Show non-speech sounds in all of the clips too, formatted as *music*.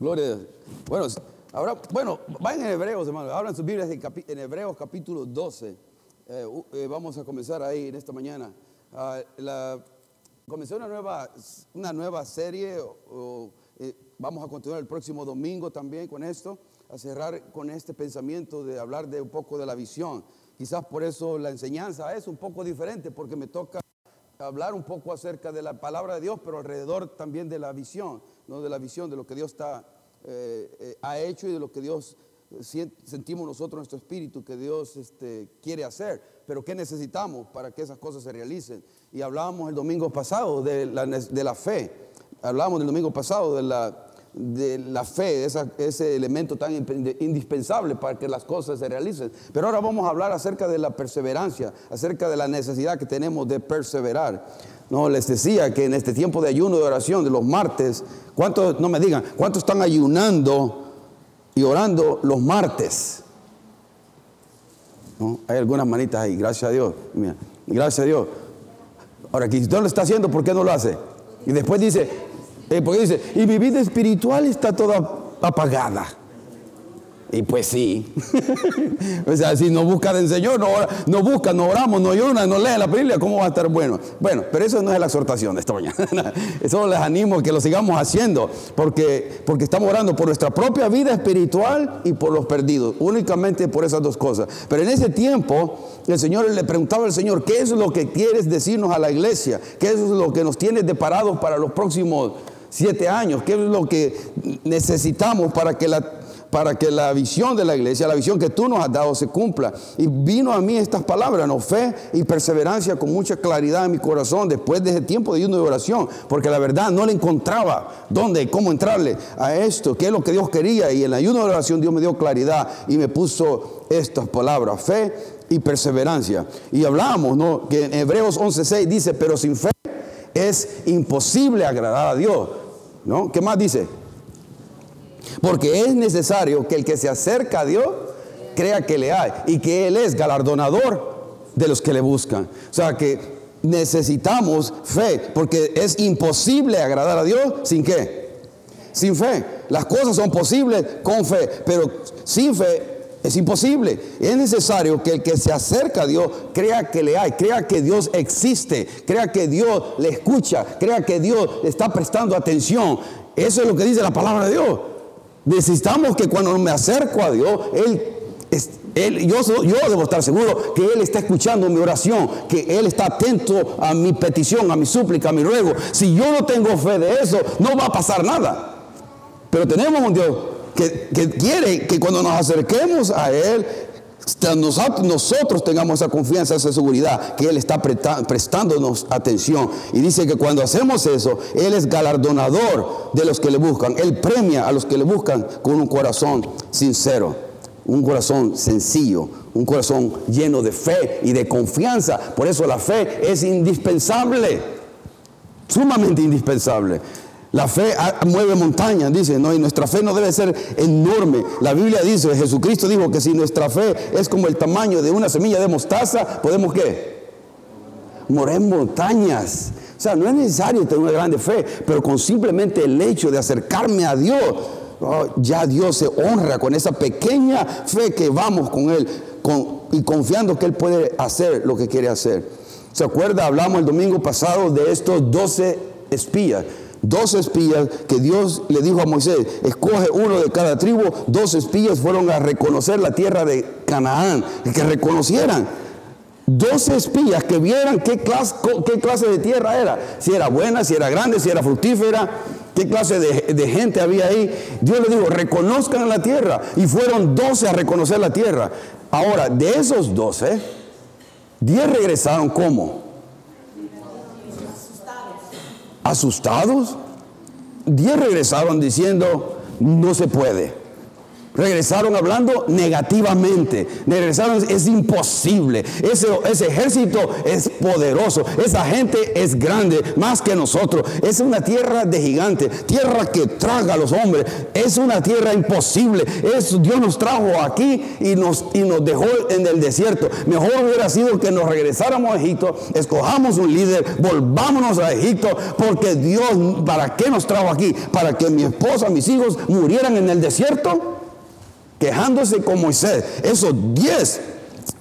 Gloria a Dios. Bueno, ahora, bueno, vayan en Hebreos, hermano. Abran sus Biblias en, Hebreos capítulo 12. Eh, eh, vamos a comenzar ahí en esta mañana. Ah, la, comencé una nueva, una nueva serie. eh, vamos a continuar el próximo domingo también con esto. A cerrar con este pensamiento de hablar de un poco de la visión. Quizás por eso la enseñanza es un poco diferente, porque me toca hablar un poco acerca de la palabra de Dios, pero alrededor también de la visión, ¿no? de la visión, de lo que Dios está, eh, eh, ha hecho y de lo que Dios eh, sentimos nosotros en nuestro espíritu que Dios este, quiere hacer. Pero ¿qué necesitamos para que esas cosas se realicen? Y hablábamos el domingo pasado de la, de la fe, hablábamos el domingo pasado de la, de la fe, ese elemento tan indispensable para que las cosas se realicen. Pero ahora vamos a hablar acerca de la perseverancia, acerca de la necesidad que tenemos de perseverar. No, les decía que en este tiempo de ayuno de oración de los martes, ¿cuántos, no me digan, cuántos están ayunando y orando los martes? ¿No? Hay algunas manitas ahí, gracias a Dios. Mira, gracias a Dios. Ahora, que usted lo está haciendo, ¿por qué no lo hace? Y después dice, eh, porque dice, y mi vida espiritual está toda apagada. Y pues sí. *laughs* o sea, si no busca del Señor, no, no busca, no oramos, no llora, no lee la Biblia, ¿cómo va a estar bueno? Bueno, pero eso no es la exhortación de esta mañana. *laughs* Eso les animo a que lo sigamos haciendo, porque, porque estamos orando por nuestra propia vida espiritual y por los perdidos, únicamente por esas dos cosas. Pero en ese tiempo, el Señor le preguntaba al Señor, ¿qué es lo que quieres decirnos a la iglesia? ¿Qué es lo que nos tienes deparados para los próximos siete años? ¿Qué es lo que necesitamos para que la para que la visión de la iglesia, la visión que tú nos has dado se cumpla. Y vino a mí estas palabras, no fe y perseverancia con mucha claridad en mi corazón después de ese tiempo de ayuno de oración, porque la verdad no le encontraba dónde, cómo entrarle a esto, qué es lo que Dios quería. Y en el ayuno de oración Dios me dio claridad y me puso estas palabras, fe y perseverancia. Y hablamos, ¿no? Que en Hebreos 11:6 dice, pero sin fe es imposible agradar a Dios. ¿No? ¿Qué más dice? Porque es necesario que el que se acerca a Dios crea que le hay y que Él es galardonador de los que le buscan. O sea que necesitamos fe, porque es imposible agradar a Dios sin qué? Sin fe. Las cosas son posibles con fe, pero sin fe es imposible. Es necesario que el que se acerca a Dios crea que le hay, crea que Dios existe, crea que Dios le escucha, crea que Dios le está prestando atención. Eso es lo que dice la palabra de Dios. Necesitamos que cuando me acerco a Dios, Él, él yo, yo debo estar seguro que Él está escuchando mi oración, que Él está atento a mi petición, a mi súplica, a mi ruego. Si yo no tengo fe de eso, no va a pasar nada. Pero tenemos un Dios que, que quiere que cuando nos acerquemos a Él, nosotros, tengamos esa confianza, esa seguridad, que Él está prestándonos atención. Y dice que cuando hacemos eso, Él es galardonador de los que le buscan. Él premia a los que le buscan con un corazón sincero, un corazón sencillo, un corazón lleno de fe y de confianza. Por eso la fe es indispensable sumamente indispensable. La fe ah, mueve montañas, dice, ¿no? y nuestra fe no debe ser enorme. La Biblia dice, Jesucristo dijo que si nuestra fe es como el tamaño de una semilla de mostaza, podemos qué? Mover montañas. O sea, no es necesario tener una grande fe, pero con simplemente el hecho de acercarme a Dios, oh, ya Dios se honra con esa pequeña fe que vamos con Él y confiando que Él puede hacer lo que quiere hacer. ¿Se acuerda? Hablamos el domingo pasado de estos 12 espías. 12 espías que Dios le dijo a Moisés, escoge uno de cada tribu, 12 espías fueron a reconocer la tierra de Canaán, que reconocieran. 12 espías que vieran qué clase, de tierra era, si era buena, si era grande, si era fructífera, qué clase de, de gente había ahí. Dios le dijo, reconozcan la tierra. Y fueron 12 a reconocer la tierra. Ahora, de esos 12, 10 regresaron como asustados. 10 regresaron diciendo, no se puede. Regresaron hablando negativamente. Regresaron, es imposible. Ese, ese, ejército es poderoso. Esa gente es grande, más que nosotros. Es una tierra de gigante, tierra que traga a los hombres. Es una tierra imposible. Es, Dios nos trajo aquí y nos, y nos dejó en el desierto. Mejor hubiera sido que nos regresáramos a Egipto, escojamos un líder, volvámonos a Egipto, porque Dios, ¿para qué nos trajo aquí? Para que mi esposa, mis hijos murieran en el desierto quejándose con Moisés. Esos diez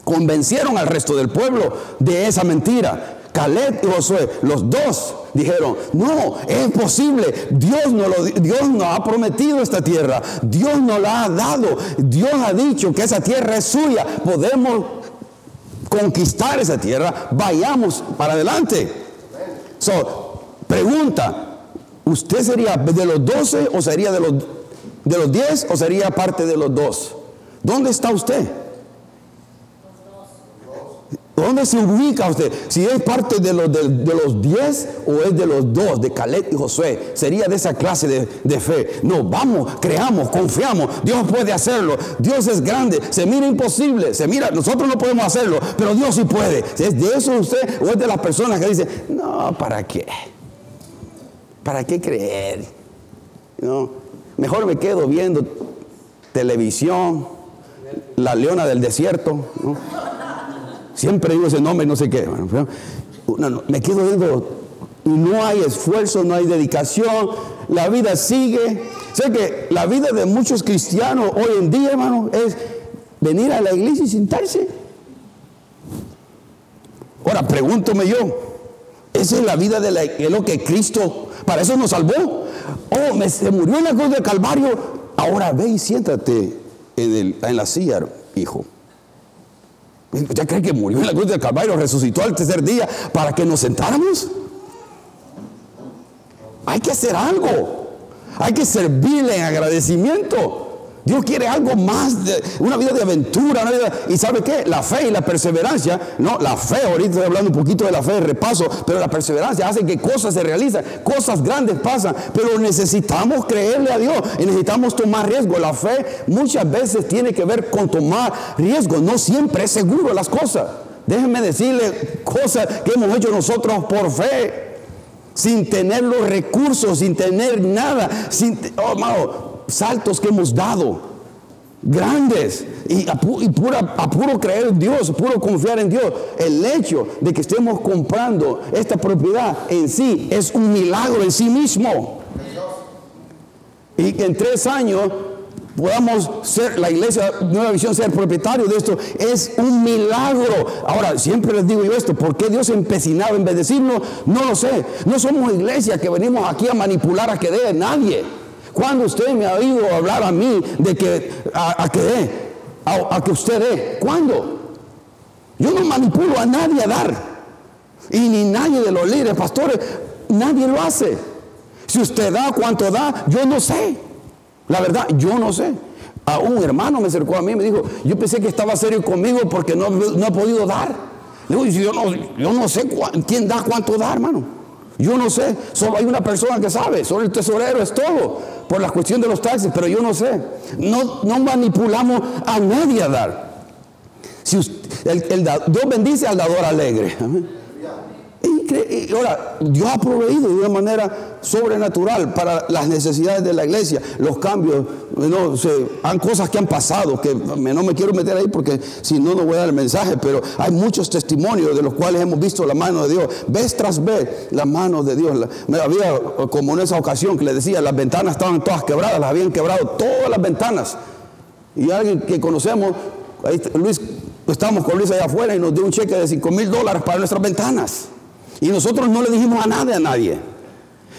convencieron al resto del pueblo de esa mentira. Caleb y Josué, los dos dijeron, no, es posible, Dios nos, lo, Dios ha prometido esta tierra, Dios nos la ha dado, Dios ha dicho que esa tierra es suya, podemos conquistar esa tierra, vayamos para adelante. Pregunta, ¿usted sería de los doce o sería de los de los diez o sería parte de los dos? ¿Dónde está usted? ¿Dónde se ubica usted? Si es parte de los, de, los diez o es de los dos, de Caleb y Josué, sería de esa clase de, de, fe. No, vamos, creamos, confiamos. Dios puede hacerlo. Dios es grande. Se mira imposible. Se mira, nosotros no podemos hacerlo, pero Dios sí puede. ¿Es de eso usted o es de las personas que dicen, no, ¿para qué? ¿Para qué creer? No, Mejor me quedo viendo televisión, la leona del desierto. Siempre digo ese nombre no sé qué. me quedo viendo y no hay esfuerzo, no hay dedicación. La vida sigue. Sé que la vida de muchos cristianos hoy en día, hermano, es venir a la iglesia y sentarse. Ahora, pregúntome yo, ¿esa es la vida de, la, de lo que Cristo, para eso nos salvó? Oh, me, se murió en la cruz del Calvario. Ahora ve y siéntate en, la silla, hijo. ¿Ya cree que murió en la cruz del Calvario, resucitó al tercer día para que nos sentáramos? Hay que hacer algo. Hay que servirle en agradecimiento. Dios quiere algo más, una vida de aventura. y sabe qué? La fe y la perseverancia, no, la fe, ahorita estoy hablando un poquito de la fe de repaso, pero la perseverancia hace que cosas se realicen, cosas grandes pasan, pero necesitamos creerle a Dios y necesitamos tomar riesgo. La fe muchas veces tiene que ver con tomar riesgo, no siempre es seguro las cosas. Déjenme decirle cosas que hemos hecho nosotros por fe, sin tener los recursos, sin tener nada, sin, oh, saltos que hemos dado, grandes, y a, puro creer en Dios, puro confiar en Dios. El hecho de que estemos comprando esta propiedad en sí es un milagro en sí mismo. Y en tres años podamos ser, la iglesia Nueva Visión, ser propietario de esto, es un milagro. Ahora, siempre les digo yo esto, ¿por qué Dios empecinado en bendecirnos? No lo sé. No somos iglesia que venimos aquí a manipular a que dé nadie. ¿Cuándo usted me ha oído hablar a mí de que a, que dé, a, que usted dé? ¿Cuándo? Yo no manipulo a nadie a dar. Y ni nadie de los líderes, pastores, nadie lo hace. Si usted da cuánto da, yo no sé. La verdad, yo no sé. A un hermano me acercó a mí y me dijo, yo pensé que estaba serio conmigo porque no, no ha podido dar. Le digo, yo no, yo no sé quién da cuánto da, hermano. Yo no sé, solo hay una persona que sabe, solo el tesorero es todo, por la cuestión de los taxis, pero yo no sé. No, no manipulamos a nadie a dar. Si el, Dios bendice al dador alegre. Y ahora, Dios ha proveído de una manera sobrenatural para las necesidades de la iglesia, los cambios, no, han cosas que han pasado, que no me quiero meter ahí porque si no, no voy a dar el mensaje, pero hay muchos testimonios de los cuales hemos visto la mano de Dios, vez tras vez, la mano de Dios. Me había, como en esa ocasión que le decía, las ventanas estaban todas quebradas, las habían quebrado todas las ventanas. Y alguien que conocemos, ahí, Luis, estábamos con Luis allá afuera y nos dio un cheque de 5 mil dólares para nuestras ventanas. Y nosotros no le dijimos a nadie, a nadie.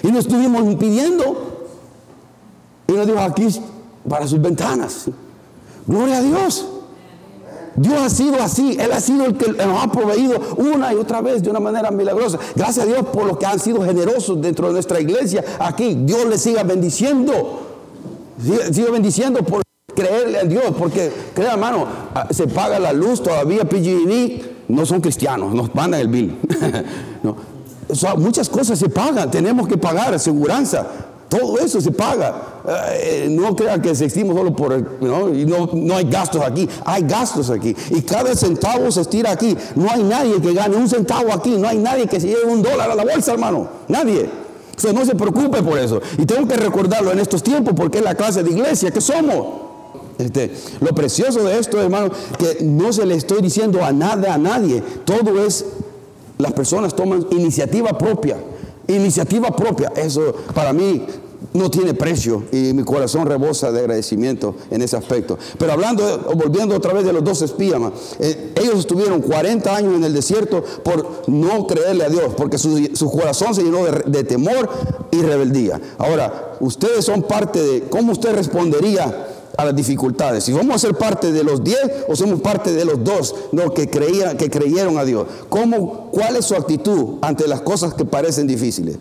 Y nos estuvimos pidiendo. Y nos dijo aquí para sus ventanas. Gloria a Dios. Dios ha sido así. Él ha sido el que nos ha proveído una y otra vez de una manera milagrosa. Gracias a Dios por los que han sido generosos dentro de nuestra iglesia aquí. Dios les siga bendiciendo. Siga, bendiciendo por creerle a Dios. Porque, crea hermano, ah, se paga la luz todavía PG&E no son cristianos, nos mandan el bill. *laughs* muchas cosas se pagan, tenemos que pagar, aseguranza. Todo eso se paga. Eh, no crea que existimos solo por... ¿no? Y no, no hay gastos aquí. Hay gastos aquí. Y cada centavo se estira aquí. No hay nadie que gane un centavo aquí. No hay nadie que se lleve un dólar a la bolsa, hermano. Nadie. O sea, no se preocupe por eso. Y tengo que recordarlo en estos tiempos porque es la clase de iglesia que somos. Este, lo precioso de esto, hermano, que no se le estoy diciendo a nada, a nadie. Todo es, las personas toman iniciativa propia. Iniciativa propia. Eso para mí no tiene precio y mi corazón rebosa de agradecimiento en ese aspecto. Pero hablando, volviendo otra vez de los dos espías, eh, ellos estuvieron 40 años en el desierto por no creerle a Dios, porque su, corazón se llenó de, de, temor y rebeldía. Ahora, ustedes son parte de, ¿cómo usted respondería a las dificultades? Si vamos a ser parte de los 10 o somos parte de los dos no, que, que creyeron a Dios. ¿Cómo, ¿Cuál es su actitud ante las cosas que parecen difíciles?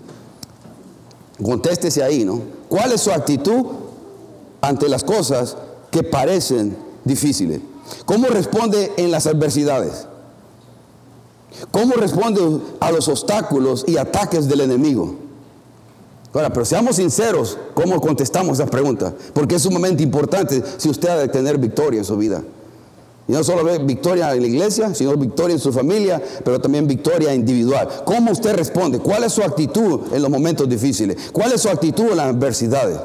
Contéstese ahí, ¿no? ¿Cuál es su actitud ante las cosas que parecen difíciles? ¿Cómo responde en las adversidades? ¿Cómo responde a los obstáculos y ataques del enemigo? Ahora, pero seamos sinceros, ¿cómo contestamos esa pregunta? Porque es sumamente importante si usted ha de tener victoria en su vida. Y no solo victoria en la iglesia, sino victoria en su familia, pero también victoria individual. ¿Cómo usted responde? ¿Cuál es su actitud en los momentos difíciles? ¿Cuál es su actitud en las adversidades?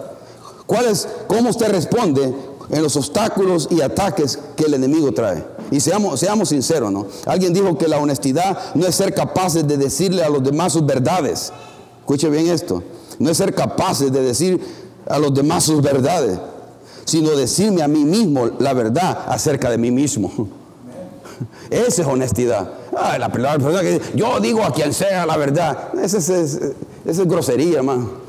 ¿Cuál ¿Cómo usted responde en los obstáculos y ataques que el enemigo trae? Y seamos, seamos sinceros, ¿no? Alguien dijo que la honestidad no es ser capaces de decirle a los demás sus verdades. Escuche bien esto. No es ser capaces de decir a los demás sus verdades sino decirme a mí mismo la verdad acerca de mí mismo. *laughs* Esa es honestidad. la persona que yo digo a quien sea la verdad. Esa es, grosería, hermano.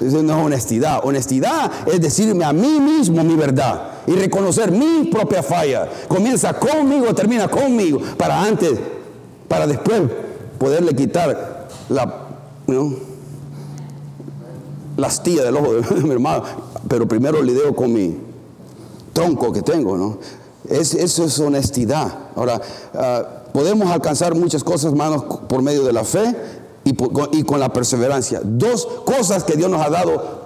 Esa no es honestidad. Honestidad es decirme a mí mismo mi verdad y reconocer mi propia falla. Comienza conmigo, termina conmigo, para antes, para después poderle quitar la, la astilla del ojo de *laughs* mi hermano pero primero lidio con mi tronco que tengo, ¿no? Es, eso es honestidad. Ahora, ah, podemos alcanzar muchas cosas, hermanos, por medio de la fe y, y, con la perseverancia. Dos cosas que Dios nos ha dado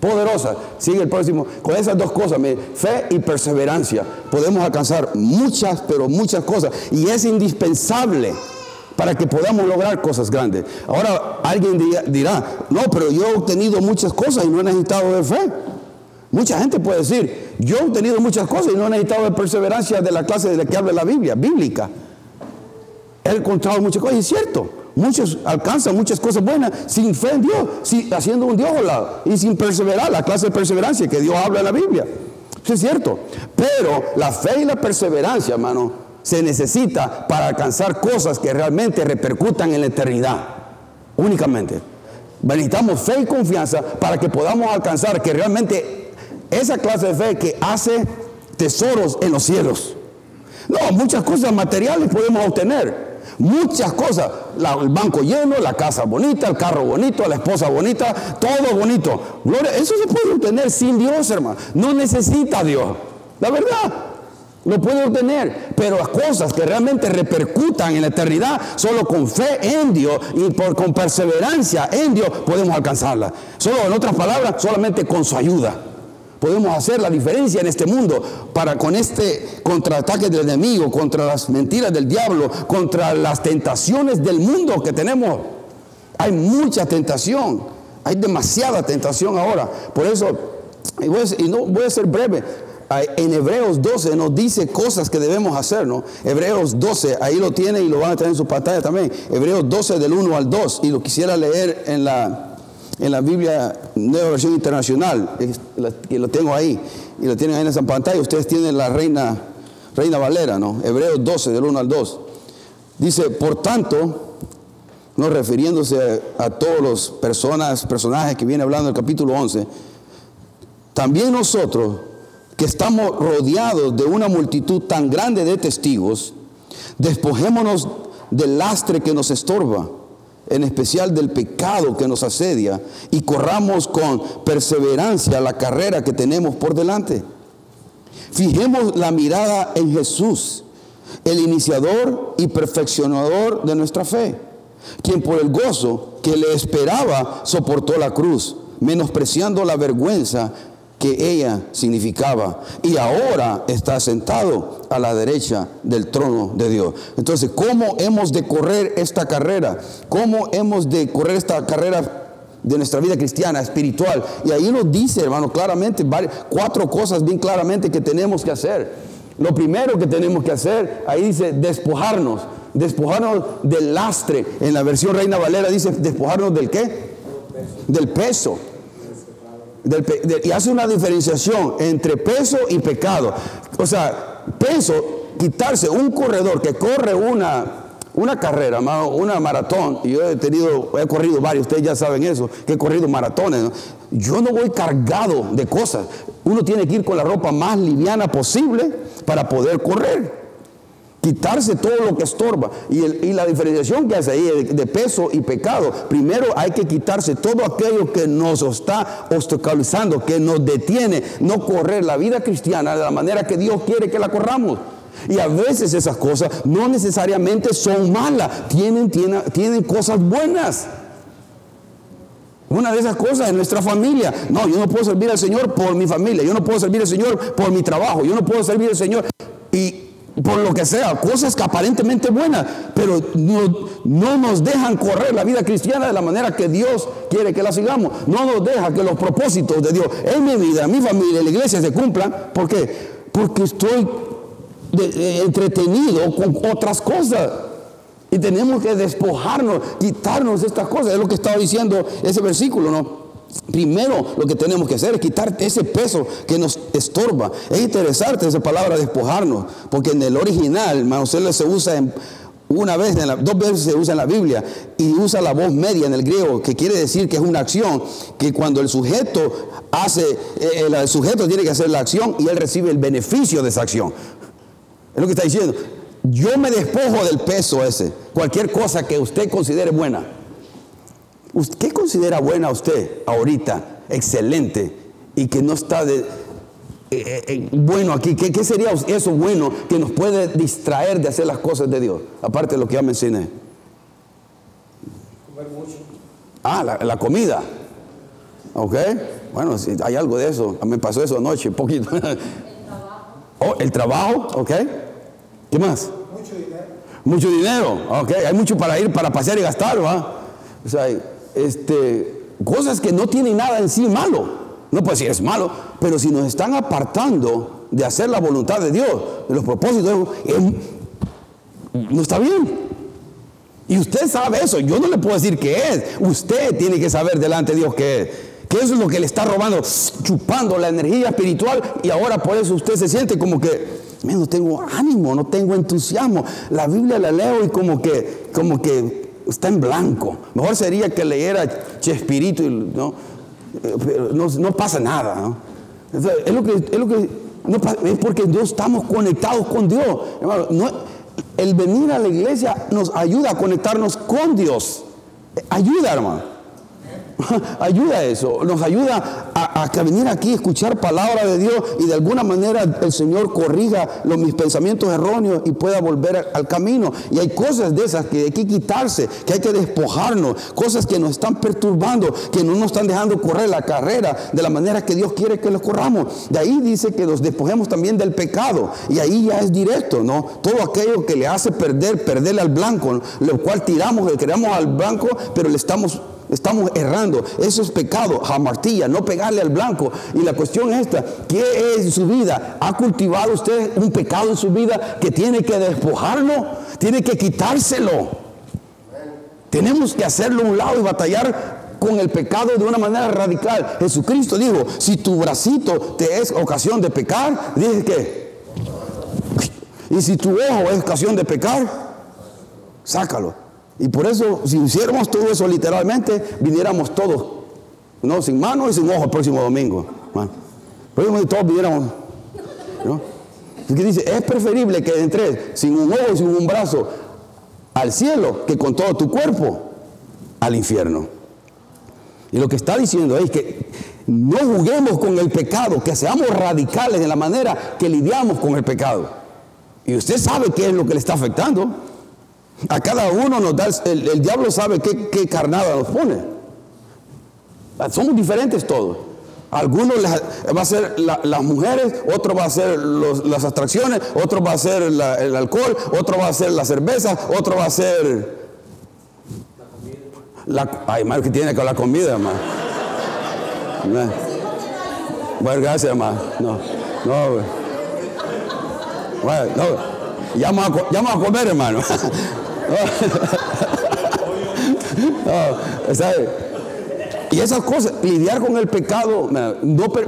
poderosas. Sigue el próximo. Con esas dos cosas, fe y perseverancia, podemos alcanzar muchas, pero muchas cosas. Y es indispensable para que podamos lograr cosas grandes. Ahora alguien dirá, no, pero yo he obtenido muchas cosas y no he necesitado de fe. Mucha gente puede decir, yo he obtenido muchas cosas y no he necesitado de perseverancia de la clase de la que habla la Biblia, bíblica. He encontrado muchas cosas y es cierto. Muchos alcanzan muchas cosas buenas sin fe en Dios, haciendo un Dios lado y sin perseverar, la clase de perseverancia que Dios habla en la Biblia. Eso es cierto. Pero la fe y la perseverancia, hermano, se necesita para alcanzar cosas que realmente repercutan en la eternidad. Únicamente. Necesitamos fe y confianza para que podamos alcanzar que realmente esa clase de fe que hace tesoros en los cielos. No, muchas cosas materiales podemos obtener. Muchas cosas. el banco lleno, la casa bonita, el carro bonito, la esposa bonita, todo bonito. Gloria, eso se puede obtener sin Dios, hermano. No necesita Dios. La verdad. Lo puede obtener, pero las cosas que realmente repercutan en la eternidad, solo con fe en Dios y con perseverancia en Dios podemos alcanzarla. Solo, en otras palabras, solamente con su ayuda. Podemos hacer la diferencia en este mundo para con este contraataque del enemigo, contra las mentiras del diablo, contra las tentaciones del mundo que tenemos. Hay mucha tentación, hay demasiada tentación ahora. Por eso, y no voy a ser breve, en Hebreos 12 nos dice cosas que debemos hacer, ¿no? Hebreos 12, ahí lo tiene y lo van a tener en su pantalla también. Hebreos 12 del 1 al 2 y lo quisiera leer en la, en la Biblia Nueva Versión Internacional, que lo tengo ahí y lo tienen ahí en esa pantalla. Ustedes tienen la Reina, Reina Valera, ¿no? Hebreos 12 del 1 al 2. Dice, por tanto, no refiriéndose a, todos los personas, personajes que viene hablando el capítulo 11, también nosotros que estamos rodeados de una multitud tan grande de testigos, despojémonos del lastre que nos estorba, en especial del pecado que nos asedia, y corramos con perseverancia la carrera que tenemos por delante. Fijemos la mirada en Jesús, el iniciador y perfeccionador de nuestra fe, quien por el gozo que le esperaba soportó la cruz menospreciando la vergüenza que ella significaba y ahora está sentado a la derecha del trono de Dios. Entonces, ¿cómo hemos de correr esta carrera? ¿Cómo hemos de correr esta carrera de nuestra vida cristiana, espiritual? Y ahí nos dice, hermano, claramente, cuatro cosas bien claramente que tenemos que hacer. Lo primero que tenemos que hacer, ahí dice, despojarnos, despojarnos del lastre. En la versión Reina Valera dice, despojarnos del qué? Del peso y hace una diferenciación entre peso y pecado. O sea, peso, quitarse un corredor que corre una, una carrera, una maratón, y yo he tenido, he corrido varios, ustedes ya saben eso, que he corrido maratones. Yo no voy cargado de cosas. Uno tiene que ir con la ropa más liviana posible para poder correr quitarse todo lo que estorba. Y, la diferenciación que hace ahí de, peso y pecado, primero hay que quitarse todo aquello que nos está obstaculizando, que nos detiene, no correr la vida cristiana de la manera que Dios quiere que la corramos. Y a veces esas cosas no necesariamente son malas, tienen, tienen, cosas buenas. Una de esas cosas es nuestra familia. No, yo no puedo servir al Señor por mi familia. Yo no puedo servir al Señor por mi trabajo. Yo no puedo servir al Señor. Por lo que sea, cosas que aparentemente buenas, pero no, nos dejan correr la vida cristiana de la manera que Dios quiere que la sigamos. No nos deja que los propósitos de Dios en mi vida, en mi familia, en la iglesia se cumplan. ¿Por qué? Porque estoy entretenido con otras cosas. Y tenemos que despojarnos, quitarnos estas cosas. Es lo que estaba diciendo ese versículo, ¿no? Primero lo que tenemos que hacer es quitar ese peso que nos estorba. Es interesante esa palabra despojarnos, porque en el original, hermano, se usa en, una vez, dos veces se usa en la Biblia y usa la voz media en el griego, que quiere decir que es una acción, que cuando el sujeto hace, eh, el, sujeto tiene que hacer la acción y él recibe el beneficio de esa acción. Es lo que está diciendo. Yo me despojo del peso ese, cualquier cosa que usted considere buena. ¿Qué considera buena usted ahorita? Excelente. Y que no está de, eh, eh, eh, bueno aquí. ¿Qué, sería eso bueno que nos puede distraer de hacer las cosas de Dios? Aparte de lo que ya mencioné. Comer mucho. Ah, la, comida. Ok. Bueno, si hay algo de eso. Me pasó eso anoche, poquito. El trabajo. *laughs* Oh, el trabajo, ok. ¿Qué más? Mucho dinero. Mucho dinero, ok. Hay mucho para ir, para pasear y gastar, ¿va? O sea, este, cosas que no tienen nada en sí malo. No puede decir es malo, pero si nos están apartando de hacer la voluntad de Dios, de los propósitos, no está bien. Y usted sabe eso, yo no le puedo decir qué es. Usted tiene que saber delante de Dios qué es. Que eso es lo que le está robando, chupando la energía espiritual y ahora por eso usted se siente como que, no tengo ánimo, no tengo entusiasmo. La Biblia la leo y como que, como que está en blanco. Mejor sería que leyera Chespirito ¿no? no, pasa nada. Es lo que, es, lo que es porque no estamos conectados con Dios. el venir a la iglesia nos ayuda a conectarnos con Dios. Ayuda, hermano. *laughs* ayuda a eso, nos ayuda a, venir aquí escuchar palabra de Dios y de alguna manera el Señor corrija los, mis pensamientos erróneos y pueda volver al camino. Y hay cosas de esas que hay que quitarse, que hay que despojarnos, cosas que nos están perturbando, que no nos están dejando correr la carrera de la manera que Dios quiere que los corramos. De ahí dice que nos despojemos también del pecado. Y ahí ya es directo, ¿no? Todo aquello que le hace perder, perderle al blanco, lo cual tiramos, le tiramos al blanco, pero le estamos Estamos errando. Eso es pecado. Jamartilla, no pegarle al blanco. Y la cuestión es esta: ¿qué es su vida? ¿Ha cultivado usted un pecado en su vida que tiene que despojarlo? Tiene que quitárselo. Tenemos que hacerlo a un lado y batallar con el pecado de una manera radical. Jesucristo dijo: Si tu bracito te es ocasión de pecar, dije que. Y si tu ojo es ocasión de pecar, sácalo. Y por eso, si hiciéramos todo eso literalmente, viniéramos todos, no sin mano y sin ojo el próximo domingo. Por eso todos viniéramos. ¿no? dice, es preferible que entres sin un ojo y sin un brazo al cielo que con todo tu cuerpo al infierno. Y lo que está diciendo es que no juguemos con el pecado, que seamos radicales en la manera que lidiamos con el pecado. Y usted sabe qué es lo que le está afectando. A cada uno nos da, el, diablo sabe qué, carnada nos pone. Somos diferentes todos. Algunos va a ser las mujeres, otro va a ser las atracciones, otro va a ser el alcohol, otro va a ser la cerveza, otro va a ser... La, ay, hermano, que tiene con la comida, hermano. Bueno, gracias, hermano. No, no, bueno, no. Ya vamos, a, ya vamos a comer, hermano. *laughs* Y esas cosas, lidiar con el pecado,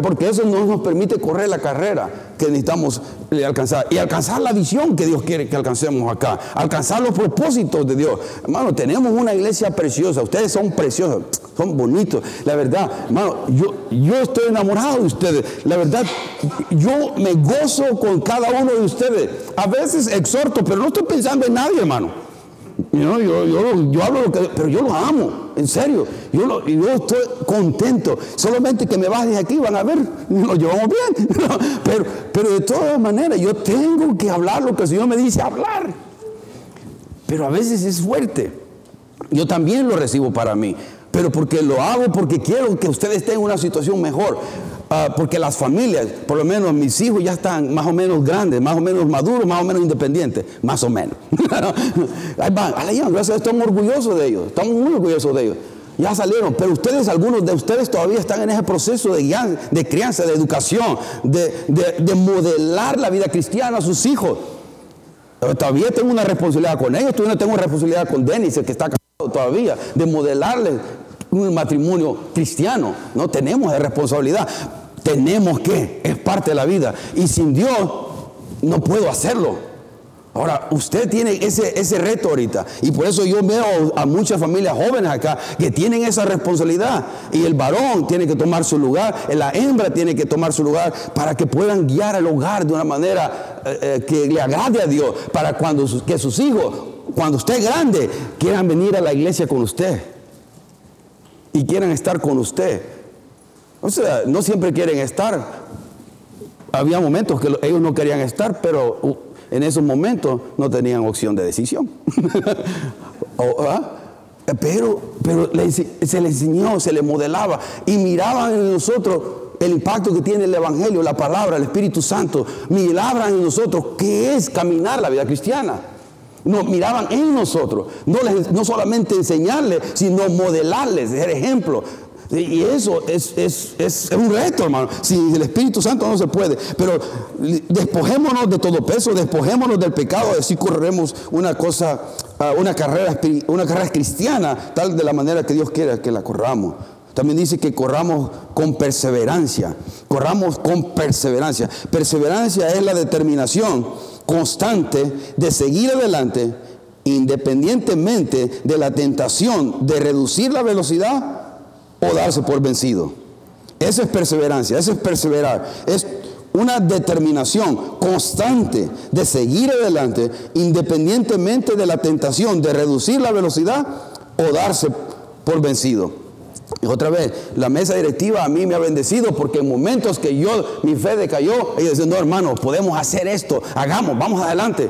porque eso no nos permite correr la carrera que necesitamos alcanzar. Y alcanzar la visión que Dios quiere que alcancemos acá. Alcanzar los propósitos de Dios. Hermano, tenemos una iglesia preciosa. Ustedes son preciosos, son bonitos. La verdad, hermano, yo, yo estoy enamorado de ustedes. La verdad, yo me gozo con cada uno de ustedes. A veces exhorto, pero no estoy pensando en nadie, hermano. Yo, yo, hablo lo que, pero yo lo amo, en serio. Yo, yo estoy contento. Solamente que me bajes aquí, van a ver, *laughs* lo llevamos bien. *laughs* pero, pero de todas maneras, yo tengo que hablar lo que el Señor me dice hablar. Pero a veces es fuerte. Yo también lo recibo para mí. Pero porque lo hago porque quiero que ustedes estén en una situación mejor. Ah, porque las familias, por lo menos mis hijos ya están más o menos grandes, más o menos maduros, más o menos independientes, más o menos. *laughs* Ahí van, gracias, estamos orgullosos de ellos, estamos muy orgullosos de ellos. Ya salieron, pero ustedes, algunos de ustedes todavía están en ese proceso de, de crianza, de educación, de, de, modelar la vida cristiana a sus hijos. Todavía tengo una responsabilidad con ellos, todavía tengo una responsabilidad con Denis, el que está casado todavía, de modelarles un matrimonio cristiano. No tenemos esa responsabilidad. Tenemos que, es parte de la vida. Y sin Dios no puedo hacerlo. Ahora, usted tiene ese, ese reto ahorita. Y por eso yo veo a muchas familias jóvenes acá que tienen esa responsabilidad. Y el varón tiene que tomar su lugar, la hembra tiene que tomar su lugar para que puedan guiar al hogar de una manera eh, eh, que le agrade a Dios. Para cuando que sus hijos, cuando usted grande, quieran venir a la iglesia con usted. Y quieran estar con usted. O sea, no siempre quieren estar. Había momentos que ellos no querían estar, pero uh, en esos momentos no tenían opción de decisión. *laughs* ¿ah? Pero, pero se les enseñó, se les modelaba y miraban en nosotros el impacto que tiene el Evangelio, la palabra, el Espíritu Santo. Miraban en nosotros qué es caminar la vida cristiana. No, miraban en nosotros, no, no solamente enseñarles, sino modelarles, ser ejemplo. Y eso es, un reto, hermano. Si el Espíritu Santo no se puede. Pero despojémonos de todo peso, despojémonos del pecado, así correremos una cosa, ah, una carrera, una carrera cristiana, tal de la manera que Dios quiera que la corramos. También dice que corramos con perseverancia. Corramos con perseverancia. Perseverancia es la determinación constante de seguir adelante independientemente de la tentación de reducir la velocidad o darse por vencido. Eso es perseverancia, eso es perseverar. Es una determinación constante de seguir adelante independientemente de la tentación de reducir la velocidad o darse por vencido. Y otra vez, la mesa directiva a mí me ha bendecido porque en momentos que yo, mi fe decayó, ellos dicen, no hermano, podemos hacer esto, hagamos, vamos adelante.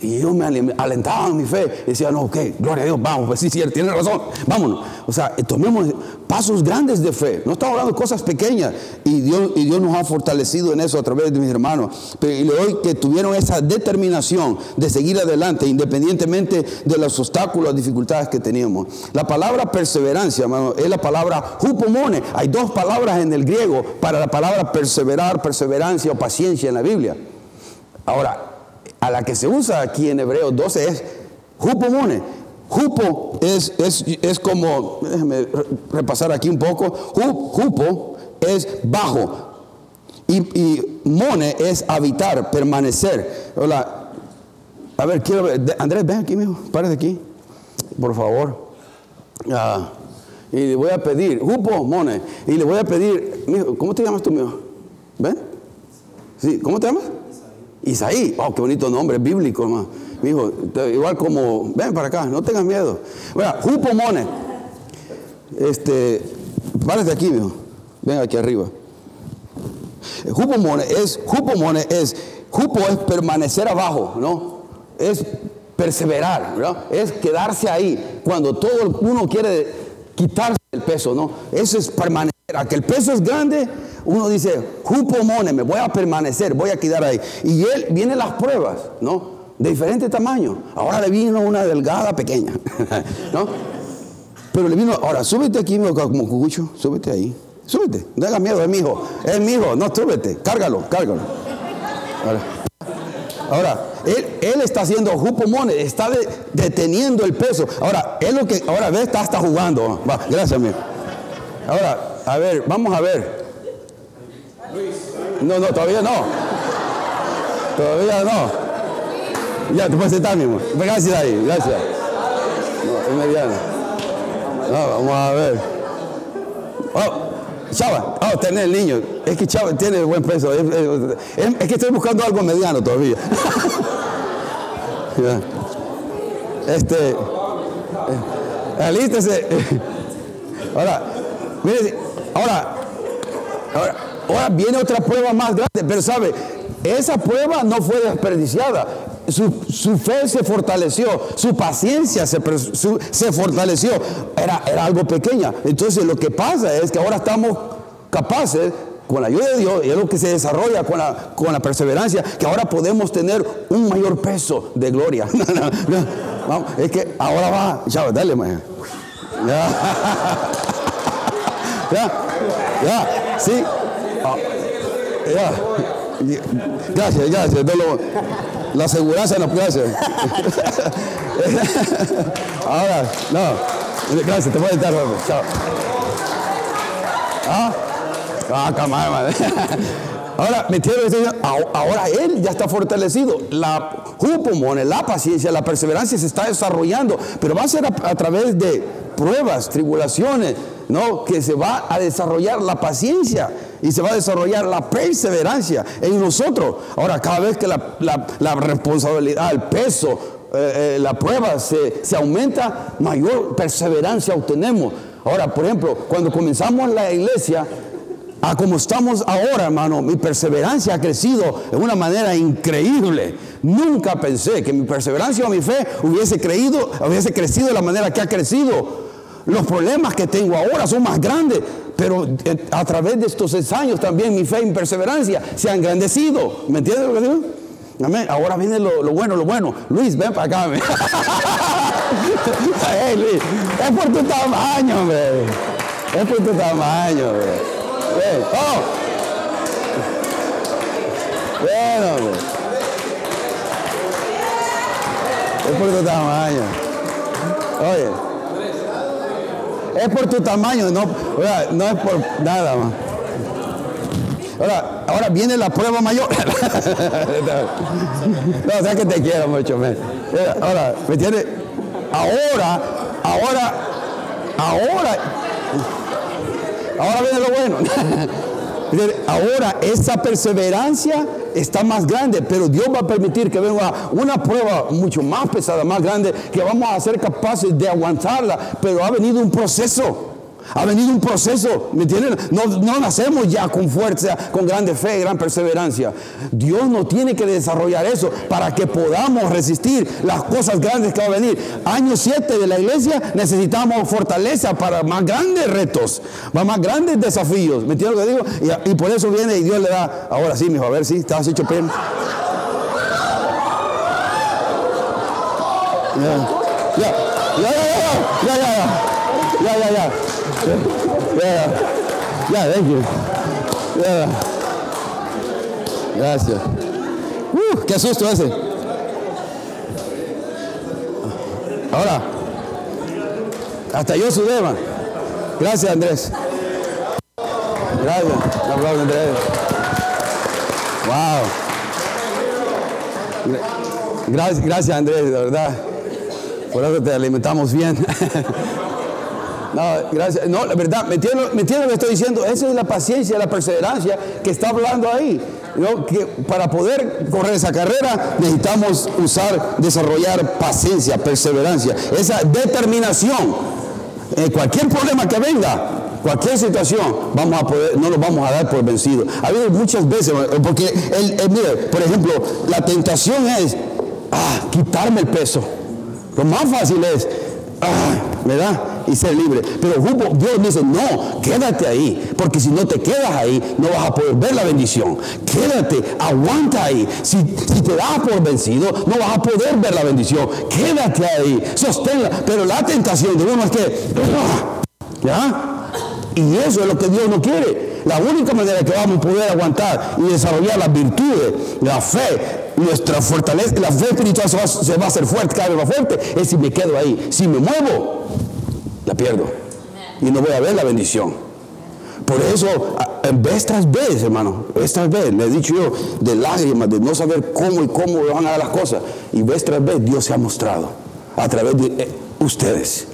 Y ellos me alentaban mi fe. Decían, no, ok, gloria a Dios, vamos, pues sí, sí, tiene razón, vámonos. O sea, tomemos pasos grandes de fe. No estamos hablando de cosas pequeñas. Y Dios, y Dios nos ha fortalecido en eso a través de mis hermanos. Pero y hoy que tuvieron esa determinación de seguir adelante, independientemente de los obstáculos, dificultades que teníamos. La palabra perseverancia, hermano, es la palabra hupomone. Hay dos palabras en el griego para la palabra perseverar, perseverancia o paciencia en la Biblia. Ahora, a la que se usa aquí en Hebreos 12 es jupomone. Jupo es, es, como, déjeme repasar aquí un poco, jupo es bajo y, mone es habitar, permanecer. Hola. A ver, quiero ver, Andrés, ven aquí, mijo, párate aquí, por favor. Ah, y le voy a pedir, jupo, mone, y le voy a pedir, mijo, ¿cómo te llamas tú, mijo? ¿Ven? Sí, ¿cómo te llamas? Isaí, wow, qué bonito nombre, bíblico, hermano. hijo, igual como, ven para acá, no tengas miedo. Bueno, Jupomone. Este, párate aquí, mijo. Ven aquí arriba. Jupomone es, Jupomone es, Jupo es permanecer abajo, ¿no? Es perseverar. Es quedarse ahí. Cuando todo uno quiere quitarse el peso, ¿no? Eso es permanecer. A que el peso es grande, uno dice, jupomone, me voy a permanecer, voy a quedar ahí. Y él vienen las pruebas, ¿no? De diferente tamaño. Ahora le vino una delgada pequeña, *laughs* ¿no? Pero le vino, ahora súbete aquí, como cucucho, súbete ahí. Súbete, no hagas miedo, es mi hijo, es mi hijo, no súbete, cárgalo, cárgalo. Ahora, él, él, está haciendo jupomone, está deteniendo el peso. Ahora, es lo que, ahora ve, está hasta jugando. Va, gracias, amigo. Ahora, a ver, vamos a ver. No, no, todavía no. Todavía no. Ya, te puedes sentar, mismo. Gracias ahí, gracias. No, es mediana. No, vamos a ver. Oh. Chava, oh, tener el niño. Es que Chava tiene buen peso. Es, que estoy buscando algo mediano todavía. *laughs* este. Eh, alístese. *laughs* Ahora, mire, ahora, ahora, ahora viene otra prueba más grande, pero sabe, esa prueba no fue desperdiciada. Su, fe se fortaleció, su paciencia se, fortaleció. Era, algo pequeña. Entonces lo que pasa es que ahora estamos capaces con la ayuda de Dios, y es lo que se desarrolla con la, perseverancia, que ahora podemos tener un mayor peso de gloria. *laughs* es que ahora va, ya, dale, man. Ya, *laughs* ya, ya, sí, ah, ya. Gracias, gracias. la aseguranza nos hacer. *laughs* Ahora, no. Gracias, te voy a estar, Chao. ¿Ah? Ah, *laughs* Ahora, me ahora él ya está fortalecido. La jupomone, la paciencia, la perseverancia se está desarrollando, pero va a ser a, a, través de pruebas, tribulaciones, ¿no? Que se va a desarrollar la paciencia y se va a desarrollar la perseverancia en nosotros. Ahora, cada vez que la, responsabilidad, el peso, eh, eh, la prueba se, se aumenta, mayor perseverancia obtenemos. Ahora, por ejemplo, cuando comenzamos la iglesia, a como estamos ahora, hermano, mi perseverancia ha crecido de una manera increíble. Nunca pensé que mi perseverancia o mi fe hubiese creído, hubiese crecido de la manera que ha crecido. Los problemas que tengo ahora son más grandes, pero eh, a través de estos seis años también mi fe y mi perseverancia se han engrandecido. ¿Me entiendes lo que digo? Amén. Ahora viene lo, bueno, lo bueno. Luis, ven para acá. *laughs* es por tu tamaño, hombre. Es por tu tamaño, hombre. Oh. Bueno, hombre. Es por tu tamaño. Oye. Es por tu tamaño, no, no es por nada más. Ahora, ahora viene la prueba mayor. *laughs* no, o sea que te quiero mucho, me. Ahora, ¿me entiendes? Ahora, ahora, ahora, ahora viene lo bueno. *laughs* Ahora esa perseverancia está más grande, pero Dios va a permitir que venga una prueba mucho más pesada, más grande, que vamos a ser capaces de aguantarla, pero ha venido un proceso. Ha venido un proceso, ¿me entienden? No, no, nacemos ya con fuerza, con grande fe, gran perseverancia. Dios no tiene que desarrollar eso para que podamos resistir las cosas grandes que va a venir. Año 7 de la iglesia necesitamos fortaleza para más grandes retos, para más grandes desafíos. ¿Me entienden lo que digo? Y, por eso viene y Dios le da, ahora sí, mijo, a ver si ¿sí? estás hecho pena. Ya, ya, ya, ya, ya, ya, ya, ya. Yeah. Yeah, thank you. Yeah. Gracias. Uh, qué susto ese. Ahora, hasta yo sudé, man. Gracias, Andrés. Gracias. Un aplauso, Andrés. Wow. Gracias, gracias, Andrés, de verdad. Por eso te alimentamos bien. *laughs* No, gracias. No, la verdad, ¿me entiendes, ¿me lo que estoy diciendo? Esa es la paciencia, la perseverancia que está hablando ahí. Que para poder correr esa carrera necesitamos usar, desarrollar paciencia, perseverancia, esa determinación. En cualquier problema que venga, cualquier situación, vamos a poder, no lo vamos a dar por vencido. Ha habido muchas veces, porque, el, mire, por ejemplo, la tentación es, ah, quitarme el peso. Lo más fácil es, ah, ¿verdad? Y ser libre. Pero Dios dice, no, quédate ahí, porque si no te quedas ahí, no vas a poder ver la bendición. Quédate, aguanta ahí. Si, te das por vencido, no vas a poder ver la bendición. Quédate ahí, sosténla. Pero la tentación de uno es que, ¿ya? Y eso es lo que Dios no quiere. La única manera que vamos a poder aguantar y desarrollar las virtudes, la fe, nuestra fortaleza, la fe espiritual se va, a hacer fuerte, cada vez más fuerte, es si me quedo ahí. Si me muevo, la pierdo. Y no voy a ver la bendición. Por eso, vez tras vez, hermano, vez tras vez, le he dicho yo, de lágrimas, de no saber cómo y cómo van a dar las cosas. Y vez tras vez, Dios se ha mostrado a través de eh, ustedes,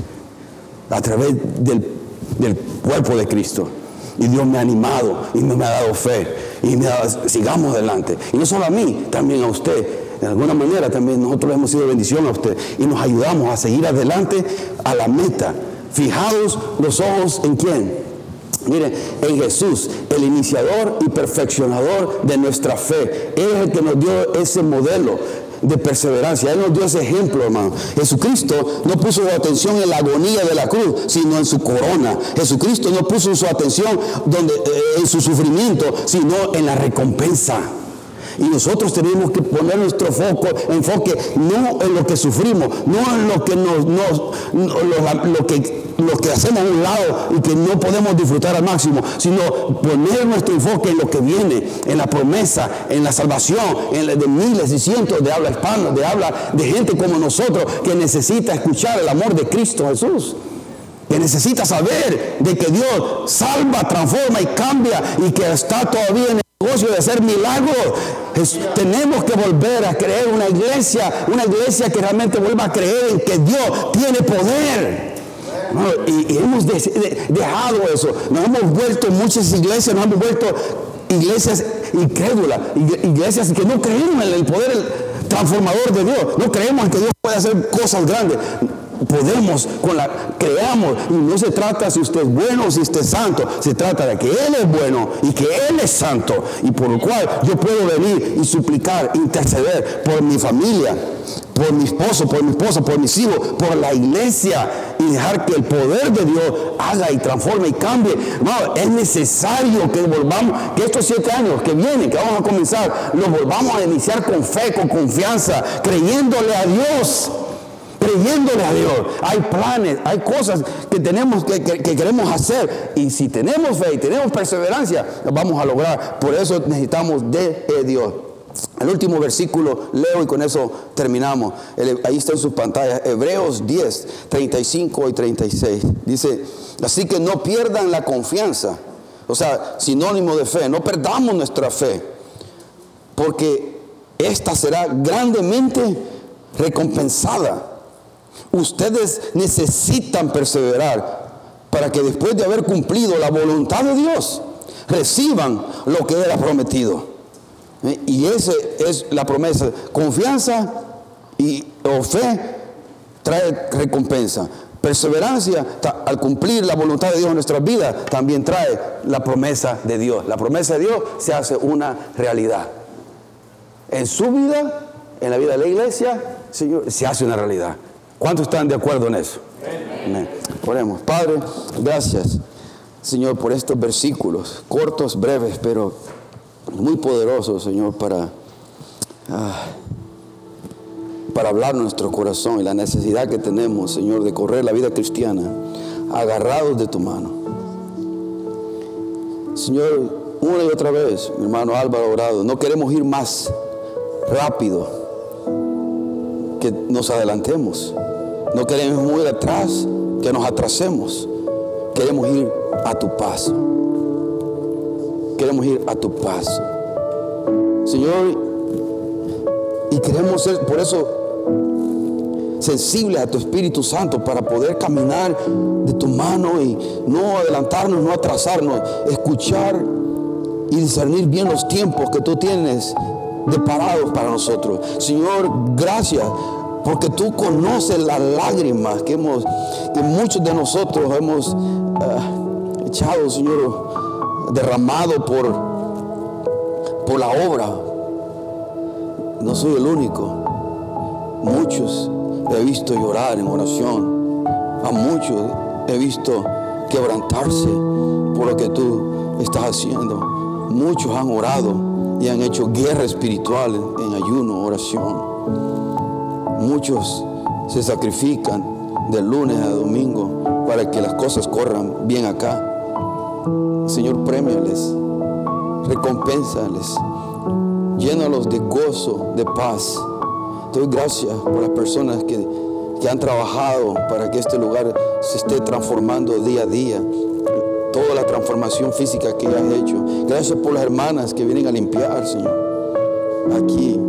a través del del cuerpo de Cristo. Y Dios me ha animado y me, ha dado fe. Y me ha sigamos adelante. Y no solo a mí, también a usted. De alguna manera también nosotros hemos sido bendición a usted. Y nos ayudamos a seguir adelante a la meta. Fijados los ojos en quién. Mire, en Jesús, el iniciador y perfeccionador de nuestra fe. Él es el que nos dio ese modelo de perseverancia. Él nos dio ese ejemplo, hermano. Jesucristo no puso su atención en la agonía de la cruz, sino en su corona. Jesucristo no puso su atención donde, eh, en su sufrimiento, sino en la recompensa. Y nosotros tenemos que poner nuestro foco, enfoque no en lo que sufrimos, no en lo que nos, lo, que lo que hacemos a un lado y que no podemos disfrutar al máximo, sino poner nuestro enfoque en lo que viene, en la promesa, en la salvación, en la de miles y cientos de habla hispana, de habla de gente como nosotros que necesita escuchar el amor de Cristo Jesús que necesita saber de que Dios salva, transforma y cambia y que está todavía en negocio de hacer milagros. tenemos que volver a creer una iglesia, una iglesia que realmente vuelva a creer en que Dios tiene poder. Y, hemos dejado eso. Nos hemos vuelto muchas iglesias, nos hemos vuelto iglesias incrédulas, iglesias que no creemos en el poder transformador de Dios. No creemos en que Dios puede hacer cosas grandes podemos, con la, creamos. Y no se trata si usted es bueno o si usted es santo. Se trata de que Él es bueno y que Él es santo. Y por lo cual yo puedo venir y suplicar, interceder por mi familia, por mi esposo, por mi esposa, por mis hijos, por la iglesia y dejar que el poder de Dios haga y transforme y cambie. No, es necesario que volvamos, que estos siete años que vienen, que vamos a comenzar, los volvamos a iniciar con fe, con confianza, creyéndole a Dios creyéndole a Dios. Hay planes, hay cosas que tenemos que, queremos hacer. Y si tenemos fe y tenemos perseverancia, vamos a lograr. Por eso necesitamos de Dios. El último versículo leo y con eso terminamos. ahí está en sus pantallas. Hebreos 10, 35 y 36. Dice, así que no pierdan la confianza. O sea, sinónimo de fe. No perdamos nuestra fe. Porque esta será grandemente recompensada. Ustedes necesitan perseverar para que después de haber cumplido la voluntad de Dios, reciban lo que era prometido. ¿Eh? Y esa es la promesa. Confianza y o fe trae recompensa. Perseverancia al cumplir la voluntad de Dios en nuestras vidas también trae la promesa de Dios. La promesa de Dios se hace una realidad. En su vida, en la vida de la iglesia, Señor, se hace una realidad. ¿Cuántos están de acuerdo en eso? Amén. Oremos. Padre, gracias, Señor, por estos versículos, cortos, breves, pero muy poderosos, Señor, para, ah, para hablar nuestro corazón y la necesidad que tenemos, Señor, de correr la vida cristiana agarrados de tu mano. Señor, una y otra vez, mi hermano Álvaro Orado, no queremos ir más rápido que nos adelantemos. No queremos ir atrás, que nos atrasemos. Queremos ir a tu paso. Queremos ir a tu paso. Señor, y queremos ser por eso sensibles a tu Espíritu Santo para poder caminar de tu mano y no adelantarnos, no atrasarnos, escuchar y discernir bien los tiempos que tú tienes deparados para nosotros. Señor, gracias porque tú conoces las lágrimas que hemos, que muchos de nosotros hemos eh, echado, Señor, derramado por, por la obra. No soy el único. Muchos he visto llorar en oración. A muchos he visto quebrantarse por lo que tú estás haciendo. Muchos han orado y han hecho guerra espiritual en ayuno, oración. Muchos se sacrifican de lunes a domingo para que las cosas corran bien acá. Señor, premiales, recompénsales, llénalos de gozo, de paz. Doy gracias por las personas que, que han trabajado para que este lugar se esté transformando día a día toda la transformación física que has hecho. Gracias por las hermanas que vienen a limpiar, Señor, aquí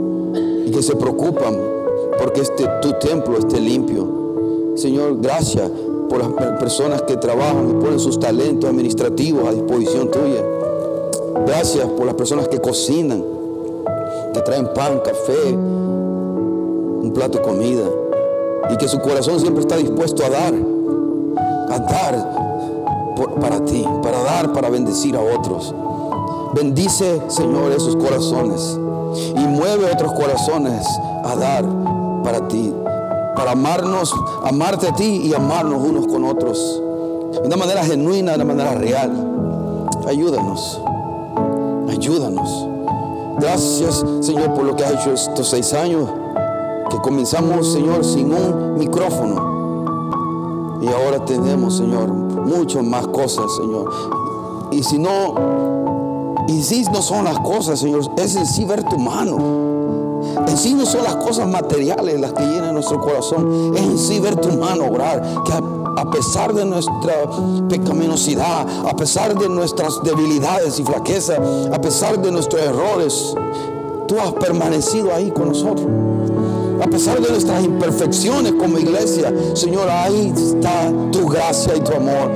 y que se preocupan porque este tu templo esté limpio. Señor, gracias por las personas que trabajan y ponen sus talentos administrativos a disposición tuya. Gracias por las personas que cocinan, que traen pan, café, un plato de comida y que su corazón siempre está dispuesto a dar, a dar para ti, para dar, para bendecir a otros. Bendice, Señor, esos corazones y mueve otros corazones a dar para ti, para amarnos, amarte a ti y amarnos unos con otros. De una manera genuina, de una manera real. Ayúdanos, ayúdanos. Gracias, Señor, por lo que has hecho estos seis años, que comenzamos, Señor, sin un micrófono. Y ahora tenemos, Señor, muchas más cosas, Señor. Y si no, y si no son las cosas, Señor, es en sí ver tu mano. En sí no son las cosas materiales las que llenan nuestro corazón, es en sí ver tu mano obrar, que a, pesar de nuestra pecaminosidad, a pesar de nuestras debilidades y flaquezas, a pesar de nuestros errores, tú has permanecido ahí con nosotros. A pesar de nuestras imperfecciones como iglesia, Señor, ahí está tu gracia y tu amor.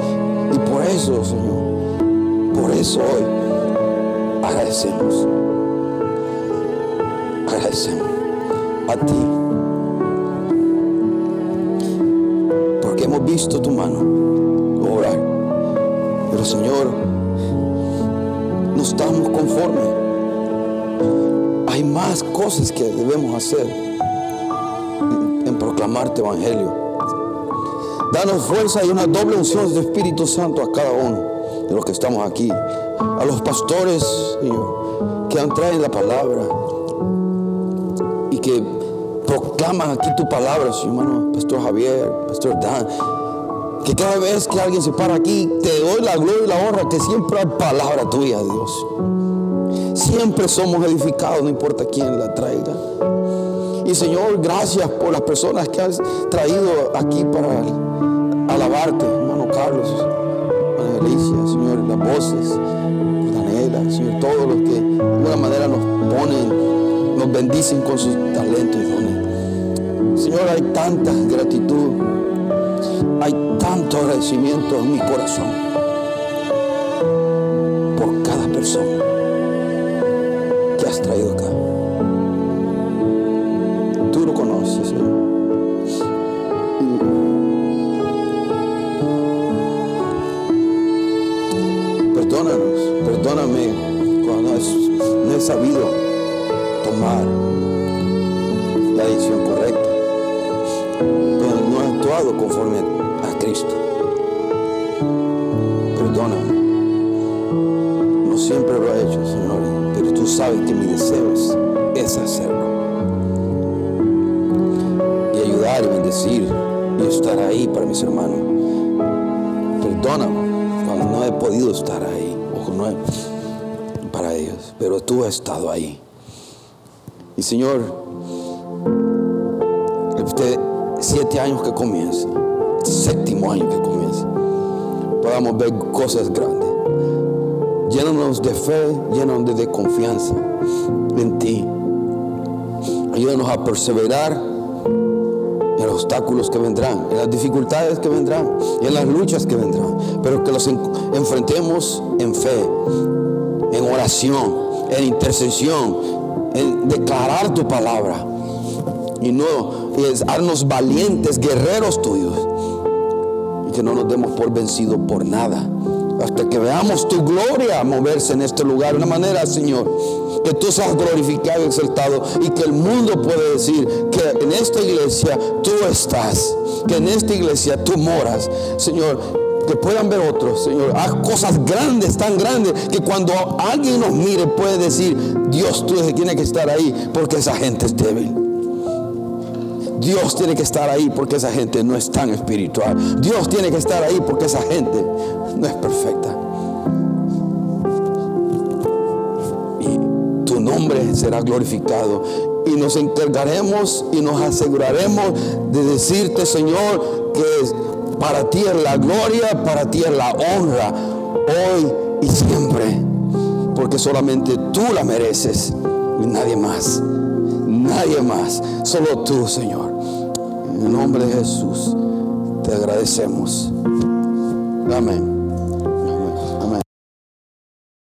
Y por eso, Señor, por eso hoy agradecemos. Agradecemos a ti. Porque hemos visto tu mano obrar. Pero Señor, no estamos conformes. Hay más cosas que debemos hacer proclamarte evangelio. Danos fuerza y una doble unción de Espíritu Santo a cada uno de los que estamos aquí. A los pastores, que han traído la palabra que proclaman aquí tu palabra, Señor, hermano, Pastor Javier, Pastor Dan. Que cada vez que alguien se para aquí, te doy la gloria y la honra, que siempre hay palabra tuya, Dios. Siempre somos edificados, no importa quién la traiga. Y Señor, gracias por las personas que has traído aquí para alabarte, hermano Carlos, hermana Alicia, Señor, las voces, Daniela, Señor, todos los que de alguna manera nos ponen, nos bendicen con sus talentos y dones. Señor, hay tanta gratitud, hay tanto agradecimiento en mi corazón por cada persona que has traído acá. sabido la decisión correcta, pero no he actuado conforme a Cristo. Perdóname. No siempre lo he hecho, Señor, pero tú sabes que mi deseo es, hacerlo. Y ayudar y bendecir y estar ahí para mis hermanos. Perdóname cuando no he podido estar ahí o no he pero tú has estado ahí. Y Señor, este siete años que comienza, séptimo año que comienza, podamos ver cosas grandes. Llénanos de fe, llénanos de confianza en ti. Ayúdanos a perseverar en los obstáculos que vendrán, en las dificultades que vendrán, en las luchas que vendrán, pero que los enfrentemos en fe, en oración, en intercesión, en declarar tu palabra. Y no y es darnos valientes, guerreros tuyos. Y que no nos demos por vencidos por nada. Hasta que veamos tu gloria moverse en este lugar de una manera, Señor, que tú seas glorificado y exaltado y que el mundo puede decir que en esta iglesia tú estás que en esta iglesia tú moras, Señor, que puedan ver otros, Señor. Haz cosas grandes, tan grandes, que cuando alguien nos mire puede decir, Dios, tú tienes que estar ahí porque esa gente es débil. Dios tiene que estar ahí porque esa gente no es tan espiritual. Dios tiene que estar ahí porque esa gente no es perfecta. Y tu nombre será glorificado. Y nos encargaremos y nos aseguraremos de decirte, Señor, que para ti es la gloria, para ti es la honra, hoy y siempre. Porque solamente tú la mereces y nadie más. Nadie más. Solo tú, Señor. En el nombre de Jesús te agradecemos. Amén.